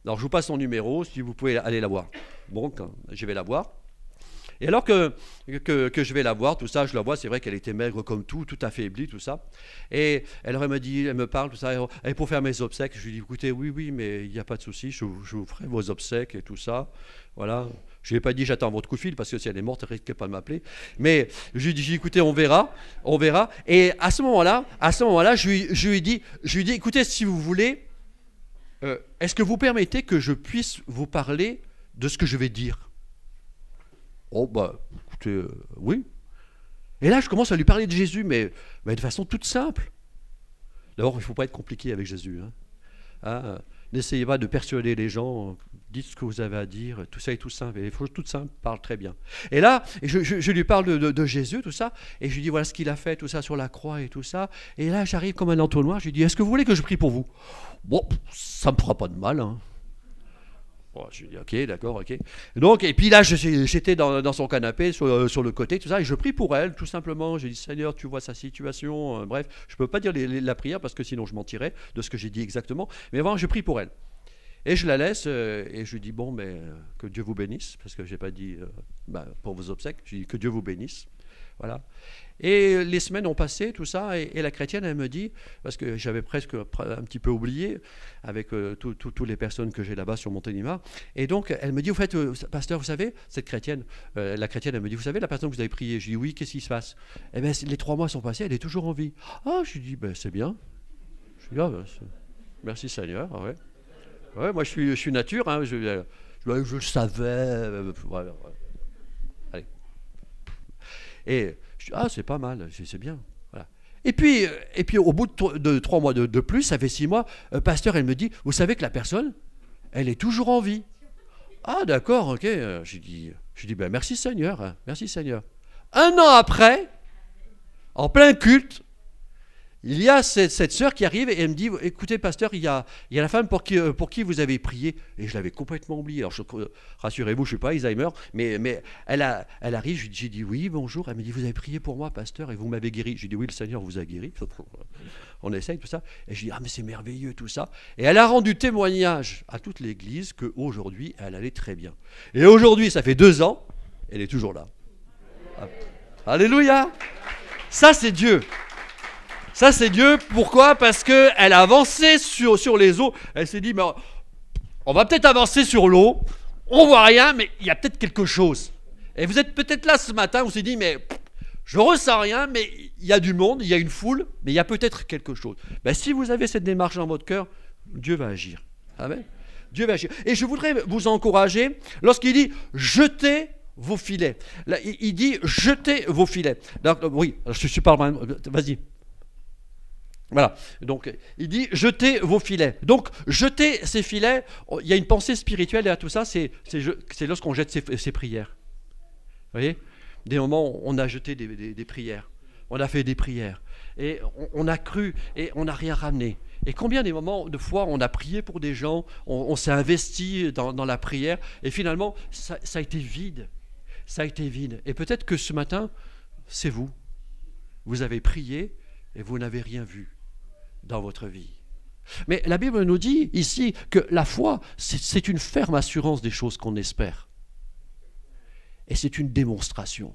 alors je vous passe son numéro, si vous pouvez aller la voir. Bon, je vais la voir. Et alors que, que, je vais la voir, tout ça, je la vois, c'est vrai qu'elle était maigre comme tout, tout affaiblie, tout ça. Et elle, me dit, elle me parle, tout ça, et pour faire mes obsèques, je lui dis, écoutez, oui, oui, mais il n'y a pas de souci, je, vous ferai vos obsèques et tout ça. Voilà. Je lui ai pas dit, j'attends votre coup de fil, parce que si elle est morte, elle risque pas de m'appeler. Mais je lui dis, écoutez, on verra, on verra. Et à ce moment-là, à ce moment-là, je lui, je lui je lui écoutez, si vous voulez, euh, est-ce que vous permettez que je puisse vous parler de ce que je vais dire? Oh, bah, écoutez, euh, oui. Et là, je commence à lui parler de Jésus, mais, mais de façon toute simple. D'abord, il ne faut pas être compliqué avec Jésus. Hein. Ah, n'essayez pas de persuader les gens, dites ce que vous avez à dire, tout ça est tout simple. Il faut tout simple, parle très bien. Et là, je, je, lui parle de, de, Jésus, tout ça, et je lui dis voilà ce qu'il a fait, tout ça sur la croix et tout ça. Et là, j'arrive comme un entonnoir, je lui dis est-ce que vous voulez que je prie pour vous? Bon, ça ne me fera pas de mal. Hein je dis, ok, d'accord, ok. Donc, et puis là, j'étais dans, son canapé, sur, sur, le côté, tout ça, et je prie pour elle, tout simplement. J'ai dit, Seigneur, tu vois sa situation. Euh, bref, je ne peux pas dire la prière parce que sinon je mentirais de ce que j'ai dit exactement. Mais vraiment, je prie pour elle. Et je la laisse et je lui dis bon, mais que Dieu vous bénisse, parce que j'ai pas dit bah, pour vos obsèques, je dis que Dieu vous bénisse. Voilà. Et les semaines ont passé, tout ça, et, la chrétienne, elle me dit, parce que j'avais presque un petit peu oublié avec euh, toutes les personnes que j'ai là-bas sur Monténima, et donc elle me dit, au fait, euh, pasteur, vous savez, cette chrétienne, euh, la chrétienne, elle me dit, vous savez, la personne que vous avez priée, je dis, oui, qu'est-ce qui se passe? Eh bien, les trois mois sont passés, elle est toujours en vie. Ah, je lui dis, ben, c'est bien. Je dis, ah, ben, merci Seigneur, ah ouais. Ouais, moi je suis, nature, hein, je, je, je, le savais. Voilà, Allez. Et ah, c'est pas mal, c'est bien. Et puis, et puis, au bout de, trois mois de, plus, ça fait six mois, euh, pasteur, elle me dit, vous savez que la personne, elle est toujours en vie. Ah, d'accord, ok. Euh, je dis, je dis ben, merci Seigneur, hein, merci Seigneur. Un an après, en plein culte, il y a cette, cette sœur qui arrive et elle me dit Écoutez, pasteur, il y a, la femme pour qui, euh, pour qui vous avez prié. Et je l'avais complètement oublié. Alors, rassurez-vous, je ne suis pas Alzheimer, mais, elle arrive. J'ai dit Oui, bonjour. Elle me dit Vous avez prié pour moi, pasteur, et vous m'avez guéri. J'ai dit Oui, le Seigneur vous a guéri. On essaye tout ça. Et je dis Ah, mais c'est merveilleux tout ça. Et elle a rendu témoignage à toute l'Église qu'aujourd'hui, elle allait très bien. Et aujourd'hui, ça fait deux ans, elle est toujours là. Alléluia Ça, c'est Dieu. Ça, c'est Dieu. Pourquoi? Parce qu'elle a avancé sur, sur les eaux. Elle s'est dit, mais on va peut-être avancer sur l'eau. On voit rien, mais il y a peut-être quelque chose. Et vous êtes peut-être là ce matin, vous vous dit, mais je ressens rien, mais il y a du monde, il y a une foule, mais il y a peut-être quelque chose. Ben, si vous avez cette démarche dans votre cœur, Dieu va agir. Amen. Dieu va agir. Et je voudrais vous encourager lorsqu'il dit jetez vos filets. Il dit jetez vos filets. oui, je suis pas. Vas-y. Voilà, donc il dit jetez vos filets. Donc jeter ces filets, oh, il y a une pensée spirituelle derrière tout ça, c'est lorsqu'on jette ses, prières. Vous voyez? Des moments où on a jeté des, prières, on a fait des prières, et on, a cru, et on n'a rien ramené. Et combien des moments de fois on a prié pour des gens, on, s'est investi dans, la prière, et finalement ça a été vide. Ça a été vide. Et peut-être que ce matin, c'est vous. Vous avez prié et vous n'avez rien vu dans votre vie. Mais la Bible nous dit ici que la foi, c'est une ferme assurance des choses qu'on espère. Et c'est une démonstration.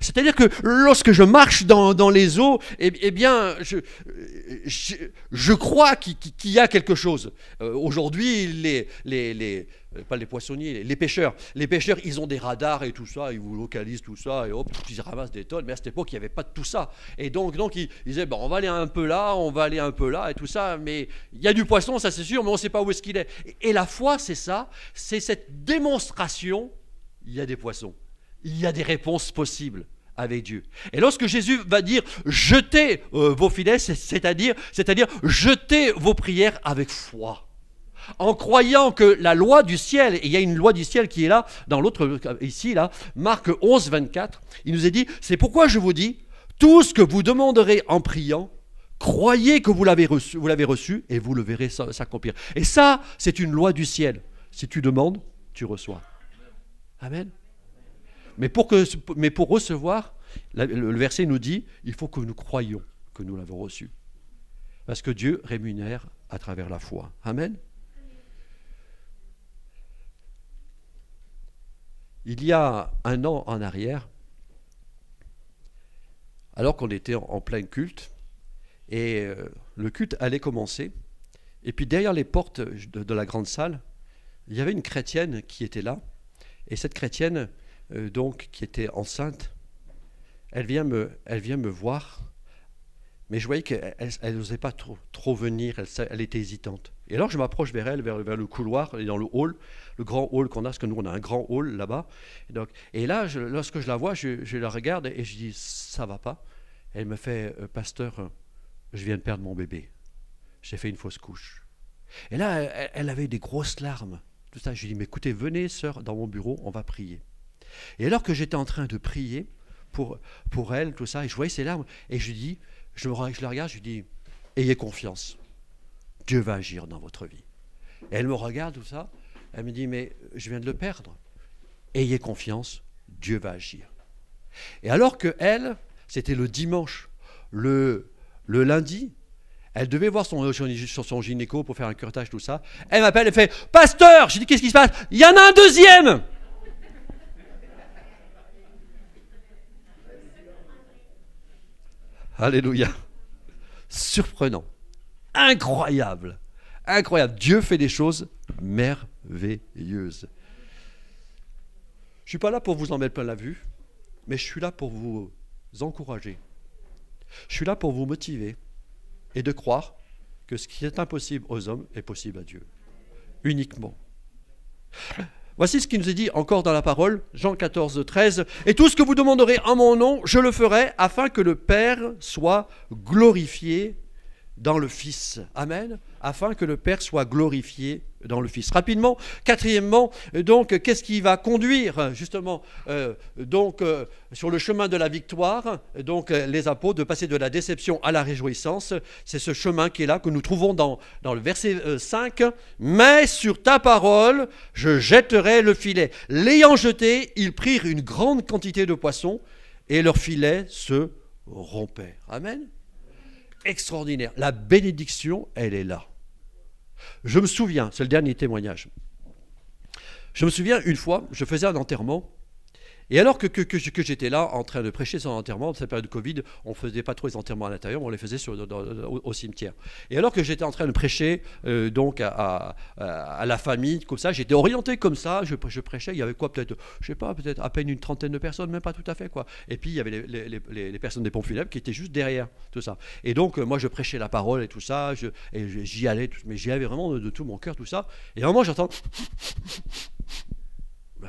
C'est-à-dire que lorsque je marche dans, les eaux, eh, eh bien, je, crois qu'il y a quelque chose. Euh, aujourd'hui, les, les, euh, poissonniers, les, pêcheurs, les pêcheurs, ils ont des radars et tout ça, ils vous localisent tout ça, et hop, ils ramassent des tonnes. Mais à cette époque, il n'y avait pas de tout ça. Et donc, ils, disaient, on va aller un peu là, on va aller un peu là, et tout ça, mais il y a du poisson, ça c'est sûr, mais on ne sait pas où est-ce qu'il est. Et la foi, c'est ça, c'est cette démonstration, il y a des poissons il y a des réponses possibles avec Dieu. Et lorsque Jésus va dire jetez euh, vos filets, c'est-à-dire c'est-à-dire jetez vos prières avec foi. En croyant que la loi du ciel, et il y a une loi du ciel qui est là, dans l'autre, ici, là, Marc 11, 24, il nous est dit, c'est pourquoi je vous dis, tout ce que vous demanderez en priant, croyez que vous l'avez reçu, vous l'avez reçu et vous le verrez s'accomplir. Et ça, c'est une loi du ciel. Si tu demandes, tu reçois. Amen. Mais pour, que, mais pour recevoir, le verset nous dit, il faut que nous croyions que nous l'avons reçu. Parce que Dieu rémunère à travers la foi. Amen. Il y a un an en arrière, alors qu'on était en plein culte, et euh, le culte allait commencer, et puis derrière les portes de la grande salle, il y avait une chrétienne qui était là, et cette chrétienne, euh, donc, qui était enceinte, elle vient me, elle vient me voir, mais je voyais qu'elle n'osait pas trop, trop venir, elle, était hésitante. Et alors je m'approche vers elle, vers, le couloir, et dans le hall, le grand hall qu'on a, parce que nous on a un grand hall là-bas. Et, là, lorsque je la vois, je, je, la regarde et je dis, ça va pas. Elle me fait, euh, pasteur, je viens de perdre mon bébé. J'ai fait une fausse couche. Et là, elle, elle avait des grosses larmes. Tout ça, je lui dis, mais écoutez, venez, sœur, dans mon bureau, on va prier. Et alors que j'étais en train de prier pour, elle, tout ça, et je voyais ses larmes, et je dis, je, je la regarde, je lui dis, ayez confiance, Dieu va agir dans votre vie. Et elle me regarde, tout ça, elle me dit, mais je viens de le perdre. Ayez confiance, Dieu va agir. Et alors que elle, c'était le dimanche, le, le lundi, Elle devait voir son, son, son gynéco pour faire un curtage, tout ça. Elle m'appelle, elle fait Pasteur J'ai dit Qu'est-ce qui se passe? Il y en a un deuxième Alléluia. Surprenant. Incroyable. Incroyable. Dieu fait des choses merveilleuses. Je ne suis pas là pour vous en mettre plein la vue, mais je suis là pour vous encourager. Je suis là pour vous motiver et de croire que ce qui est impossible aux hommes est possible à Dieu. Uniquement. Voici ce qui nous est dit encore dans la parole, Jean 14, 13. Et tout ce que vous demanderez en mon nom, je le ferai afin que le Père soit glorifié dans le Fils. Amen. Afin que le Père soit glorifié dans le Fils. Rapidement, quatrièmement, donc, qu'est-ce qui va conduire justement euh, donc euh, sur le chemin de la victoire, donc les apôtres de passer de la déception à la réjouissance C'est ce chemin qui est là que nous trouvons dans, dans le verset 5. Euh, Mais sur ta parole, je jetterai le filet. L'ayant jeté, ils prirent une grande quantité de poissons et leur filet se rompait. Amen extraordinaire. La bénédiction, elle est là. Je me souviens, c'est le dernier témoignage. Je me souviens une fois, je faisais un enterrement et alors que, que, j'étais là en train de prêcher son enterrement, dans cette période de Covid, on ne faisait pas trop les enterrements à l'intérieur, on les faisait au, cimetière. Et alors que j'étais en train de prêcher euh, donc à, la famille, comme ça, j'étais orienté comme ça, je, prêchais, il y avait quoi peut-être, je sais pas, peut-être à peine une trentaine de personnes, même pas tout à fait quoi. Et puis il y avait les, personnes des pompes funèbres qui étaient juste derrière tout ça. Et donc euh, moi je prêchais la parole et tout ça, et j'y allais, mais j'y allais vraiment de, de, tout mon cœur, tout ça. Et à un moment j'entends bah,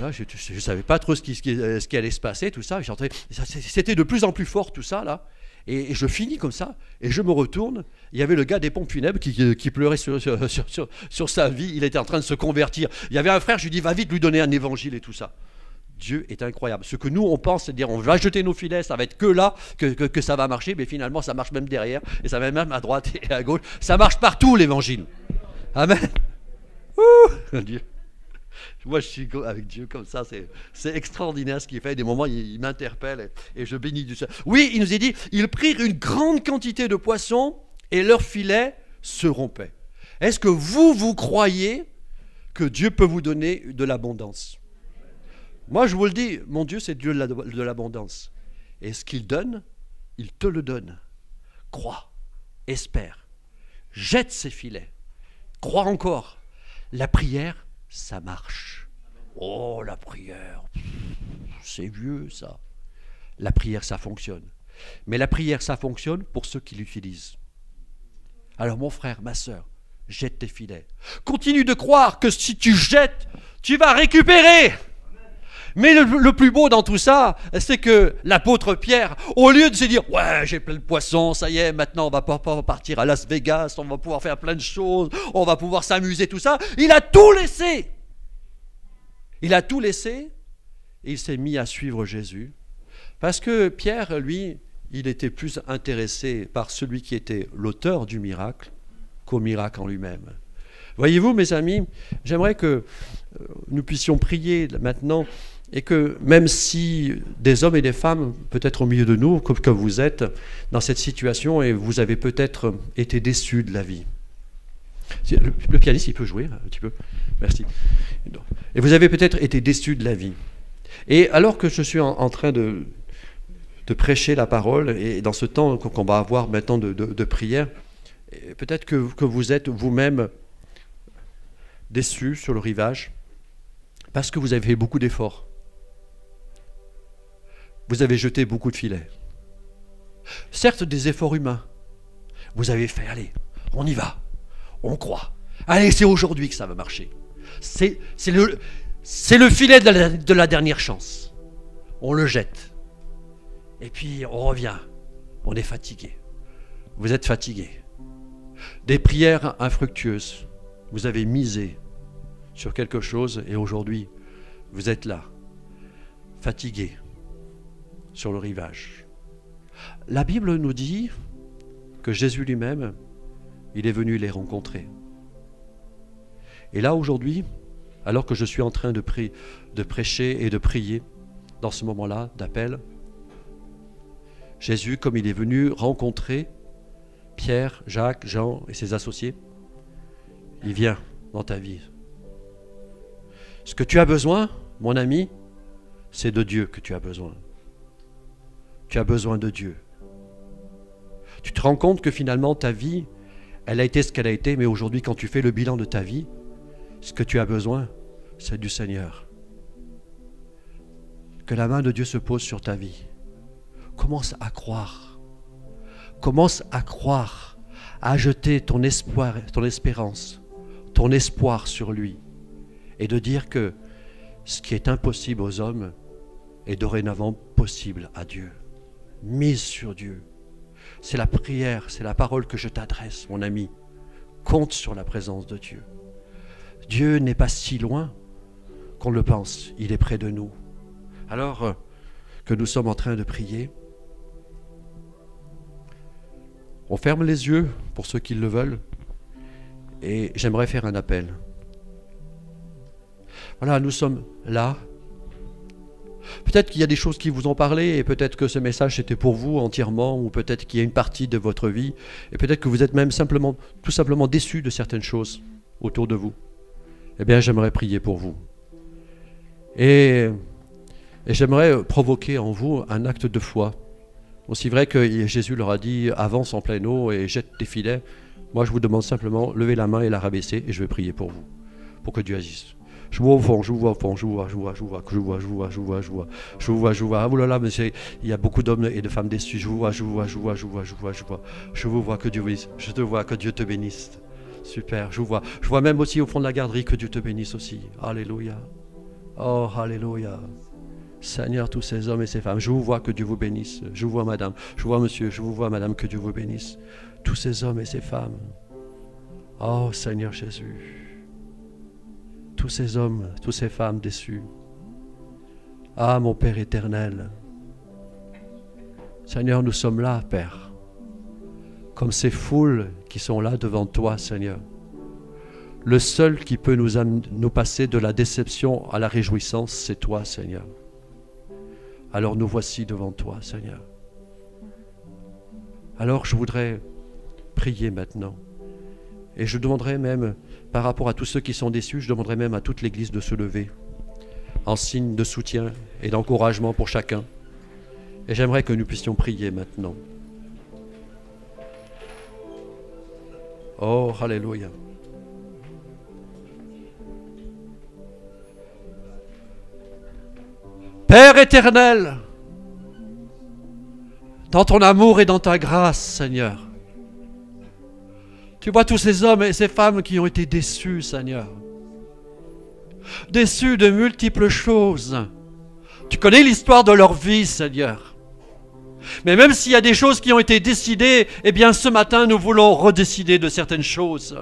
là, je ne savais pas trop ce qui, ce qui, allait se passer, tout ça. C'était de plus en plus fort, tout ça, là. Et, je finis comme ça, et je me retourne. Il y avait le gars des pompes funèbres qui, pleurait sur, sa vie. Il était en train de se convertir. Il y avait un frère, je lui dis, va vite lui donner un évangile et tout ça. Dieu est incroyable. Ce que nous, on pense, c'est dire, on va jeter nos filets, ça va être que là que, que, que, ça va marcher, mais finalement, ça marche même derrière, et ça va même à droite et à gauche. Ça marche partout, l'évangile. Amen. Ouh, Dieu. Moi, je suis avec Dieu comme ça. C'est extraordinaire ce qu'il fait. Des moments, il, m'interpelle et, je bénis du ciel. Oui, il nous est dit ils prirent une grande quantité de poissons et leurs filets se rompaient. Est-ce que vous, vous croyez que Dieu peut vous donner de l'abondance? Moi, je vous le dis mon Dieu, c'est Dieu de l'abondance. Et ce qu'il donne, il te le donne. Crois, espère, jette ses filets, crois encore. La prière, ça marche. Oh, la prière, c'est vieux ça. La prière, ça fonctionne. Mais la prière, ça fonctionne pour ceux qui l'utilisent. Alors mon frère, ma soeur, jette tes filets. Continue de croire que si tu jettes, tu vas récupérer. Mais le, plus beau dans tout ça, c'est que l'apôtre Pierre, au lieu de se dire Ouais, j'ai plein de poissons, ça y est, maintenant on va pouvoir partir à Las Vegas, on va pouvoir faire plein de choses, on va pouvoir s'amuser, tout ça, il a tout laissé. Il a tout laissé et il s'est mis à suivre Jésus. Parce que Pierre, lui, il était plus intéressé par celui qui était l'auteur du miracle qu'au miracle en lui-même. Voyez-vous, mes amis, j'aimerais que euh, nous puissions prier maintenant et que même si des hommes et des femmes, peut-être au milieu de nous, comme vous êtes, dans cette situation et vous avez peut-être été déçus de la vie. Le, pianiste, il peut jouer un petit peu. Merci. Et vous avez peut-être été déçus de la vie. Et alors que je suis en, train de, prêcher la parole, et dans ce temps qu'on va avoir maintenant de, prière, peut-être que, que vous êtes vous-même déçus sur le rivage, parce que vous avez fait beaucoup d'efforts vous avez jeté beaucoup de filets. Certes, des efforts humains. Vous avez fait, allez, on y va, on croit. Allez, c'est aujourd'hui que ça va marcher. C'est le, le filet de la dernière chance. On le jette. Et puis on revient. On est fatigué. Vous êtes fatigué. Des prières infructueuses. Vous avez misé sur quelque chose et aujourd'hui, vous êtes là, fatigué, sur le rivage. La Bible nous dit que Jésus lui-même, il est venu les rencontrer. Et là, aujourd'hui, alors que je suis en train de, prêcher et de prier, dans ce moment-là d'appel, Jésus, comme il est venu rencontrer Pierre, Jacques, Jean et ses associés, il vient dans ta vie. Ce que tu as besoin, mon ami, c'est de Dieu que tu as besoin. Tu as besoin de Dieu. Tu te rends compte que finalement ta vie, elle a été ce qu'elle a été, mais aujourd'hui quand tu fais le bilan de ta vie, ce que tu as besoin, c'est du Seigneur. Que la main de Dieu se pose sur ta vie. Commence à croire. Commence à croire, à jeter ton espoir, ton espérance, ton espoir sur lui. Et de dire que ce qui est impossible aux hommes est dorénavant possible à Dieu. Mise sur Dieu. C'est la prière, c'est la parole que je t'adresse, mon ami. Compte sur la présence de Dieu. Dieu n'est pas si loin qu'on le pense, il est près de nous. Alors euh, que nous sommes en train de prier, on ferme les yeux pour ceux qui le veulent et j'aimerais faire un appel. Voilà, nous sommes là. Peut-être qu'il y a des choses qui vous ont parlé et peut-être que ce message c'était pour vous entièrement ou peut-être qu'il y a une partie de votre vie et peut-être que vous êtes même simplement tout simplement déçu de certaines choses autour de vous. Eh bien, j'aimerais prier pour vous. Et, j'aimerais provoquer en vous un acte de foi. Aussi vrai que Jésus leur a dit avance en pleine eau et jette tes filets. Moi, je vous demande simplement levez la main et la rabaisser et je vais prier pour vous, pour que Dieu agisse. Je vois au fond, je vois au fond, je vois, je vois, je vois, je vois, je vois, je vois, je vois, je vois, je vois. Ah là là, monsieur, il y a beaucoup d'hommes et de femmes déçus. Je vois, je vois, je vois, je vois, je vois, je vois. Je vous vois, que Dieu bénisse. Je te vois, que Dieu te bénisse. Super, je vous vois. Je vois même aussi au fond de la garderie que Dieu te bénisse aussi. Alléluia. Oh, Alléluia. Seigneur, tous ces hommes et ces femmes, je vous vois, que Dieu vous bénisse. Je vous vois, madame. Je vous vois, monsieur. Je vous vois, madame, que Dieu vous bénisse. Tous ces hommes et ces femmes. Oh, Seigneur Jésus. Tous ces hommes, toutes ces femmes déçus. Ah, mon Père éternel. Seigneur, nous sommes là, Père. Comme ces foules qui sont là devant toi, Seigneur. Le seul qui peut nous, nous passer de la déception à la réjouissance, c'est toi, Seigneur. Alors nous voici devant toi, Seigneur. Alors je voudrais prier maintenant. Et je demanderai même, par rapport à tous ceux qui sont déçus, je demanderai même à toute l'Église de se lever en signe de soutien et d'encouragement pour chacun. Et j'aimerais que nous puissions prier maintenant. Oh, Alléluia. Père éternel, dans ton amour et dans ta grâce, Seigneur, tu vois tous ces hommes et ces femmes qui ont été déçus, Seigneur. Déçus de multiples choses. Tu connais l'histoire de leur vie, Seigneur. Mais même s'il y a des choses qui ont été décidées, eh bien ce matin, nous voulons redécider de certaines choses.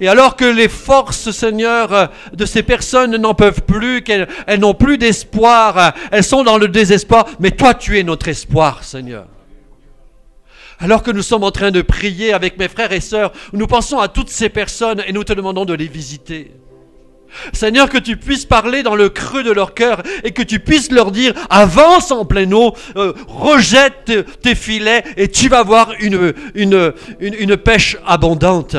Et alors que les forces, Seigneur, de ces personnes n'en peuvent plus, qu'elles n'ont plus d'espoir, elles sont dans le désespoir, mais toi tu es notre espoir, Seigneur. Alors que nous sommes en train de prier avec mes frères et sœurs, nous pensons à toutes ces personnes et nous te demandons de les visiter. Seigneur, que tu puisses parler dans le creux de leur cœur et que tu puisses leur dire, avance en pleine eau, euh, rejette tes filets et tu vas voir une, une, une pêche abondante.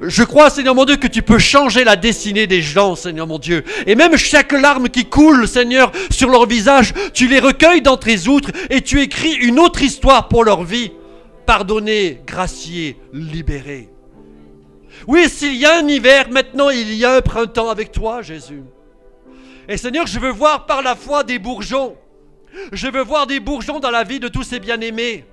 Je crois, Seigneur mon Dieu, que tu peux changer la destinée des gens, Seigneur mon Dieu. Et même chaque larme qui coule, Seigneur, sur leur visage, tu les recueilles dans tes outres et tu écris une autre histoire pour leur vie. Pardonner, gracier, libérer. Oui, s'il y a un hiver, maintenant il y a un printemps avec toi, Jésus. Et Seigneur, je veux voir par la foi des bourgeons. Je veux voir des bourgeons dans la vie de tous ces bien-aimés.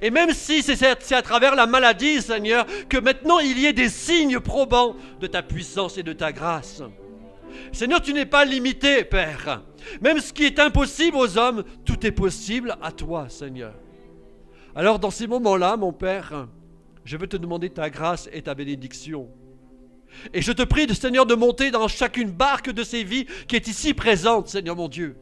Et même si c'est à travers la maladie, Seigneur, que maintenant il y ait des signes probants de ta puissance et de ta grâce. Seigneur, tu n'es pas limité, Père. Même ce qui est impossible aux hommes, tout est possible à toi, Seigneur. Alors dans ces moments-là, mon Père, je veux te demander ta grâce et ta bénédiction. Et je te prie, Seigneur, de monter dans chacune barque de ces vies qui est ici présente, Seigneur mon Dieu.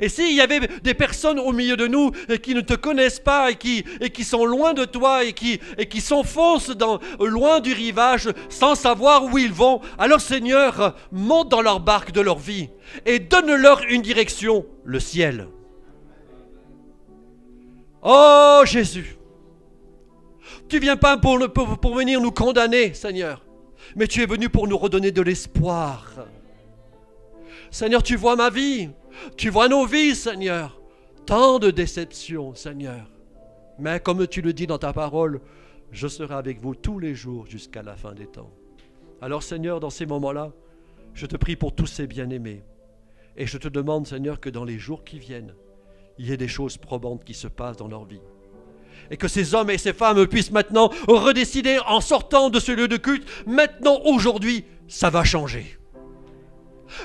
Et s'il y avait des personnes au milieu de nous euh, qui ne te connaissent pas et qui, sont loin de toi et qui, et s'enfoncent loin du rivage sans savoir où ils vont, alors Seigneur, monte dans leur barque de leur vie et donne-leur une direction, le ciel. Oh Jésus, Tu viens pas pour, pour, pour venir nous condamner, Seigneur, mais tu es venu pour nous redonner de l'espoir. Seigneur, tu vois ma vie, tu vois nos vies, Seigneur. Tant de déceptions, Seigneur. Mais comme tu le dis dans ta parole, je serai avec vous tous les jours jusqu'à la fin des temps. Alors Seigneur, dans ces moments-là, je te prie pour tous ces bien-aimés. Et je te demande, Seigneur, que dans les jours qui viennent, il y ait des choses probantes qui se passent dans leur vie. Et que ces hommes et ces femmes puissent maintenant redécider en sortant de ce lieu de culte, maintenant, aujourd'hui, ça va changer.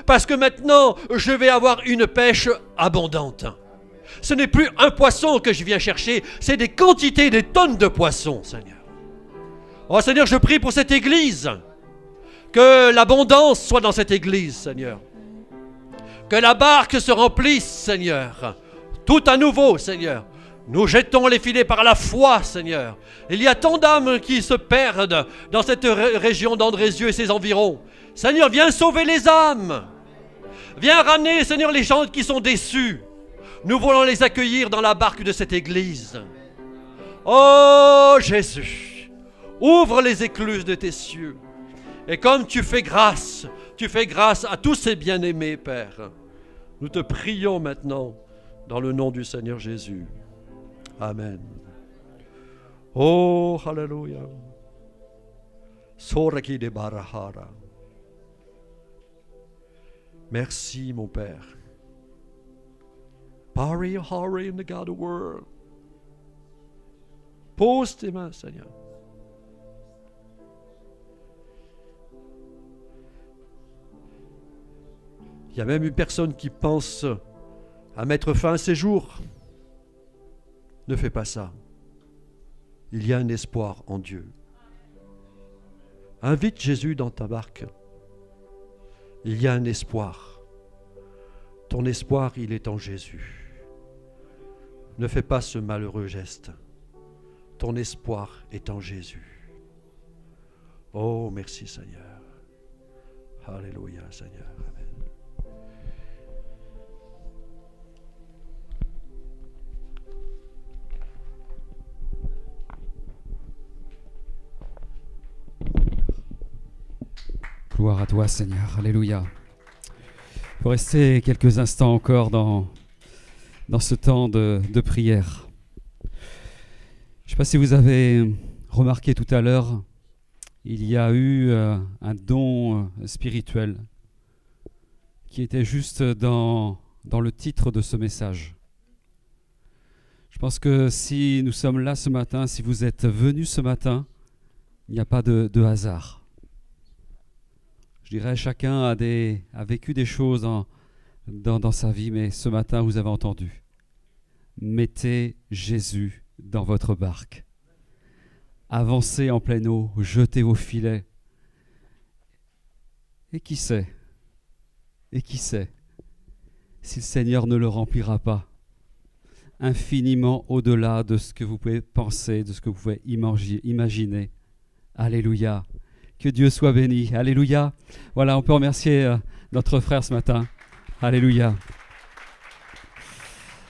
Parce que maintenant, je vais avoir une pêche abondante. Ce n'est plus un poisson que je viens chercher, c'est des quantités, des tonnes de poissons, Seigneur. Oh Seigneur, je prie pour cette église. Que l'abondance soit dans cette église, Seigneur. Que la barque se remplisse, Seigneur. Tout à nouveau, Seigneur. Nous jetons les filets par la foi, Seigneur. Il y a tant d'âmes qui se perdent dans cette région d'Andrézieux et ses environs. Seigneur, viens sauver les âmes. Viens ramener, Seigneur, les gens qui sont déçus. Nous voulons les accueillir dans la barque de cette église. Oh Jésus, ouvre les écluses de tes cieux. Et comme tu fais grâce, tu fais grâce à tous ces bien-aimés, Père. Nous te prions maintenant dans le nom du Seigneur Jésus. Amen. Oh, Alléluia. Soraki de Barahara. Merci, mon Père. Pari Hari in the God of world. Pose tes mains, Seigneur. Il y a même une personne qui pense à mettre fin à ses jours. Ne fais pas ça. Il y a un espoir en Dieu. Invite Jésus dans ta barque. Il y a un espoir. Ton espoir, il est en Jésus. Ne fais pas ce malheureux geste. Ton espoir est en Jésus. Oh, merci Seigneur. Alléluia Seigneur. Gloire à toi, Seigneur. Alléluia. Pour rester quelques instants encore dans, dans ce temps de, prière. Je ne sais pas si vous avez remarqué tout à l'heure, il y a eu euh, un don euh, spirituel qui était juste dans, dans le titre de ce message. Je pense que si nous sommes là ce matin, si vous êtes venus ce matin, il n'y a pas de hasard je dirais, chacun a, vécu des choses dans sa vie, mais ce matin, vous avez entendu. Mettez Jésus dans votre barque. Avancez en pleine eau, jetez vos filets. Et qui sait? Et qui sait? Si le Seigneur ne le remplira pas infiniment au-delà de ce que vous pouvez penser, de ce que vous pouvez imaginer. Alléluia. Que Dieu soit béni. Alléluia. Voilà, on peut remercier euh, notre frère ce matin. Alléluia.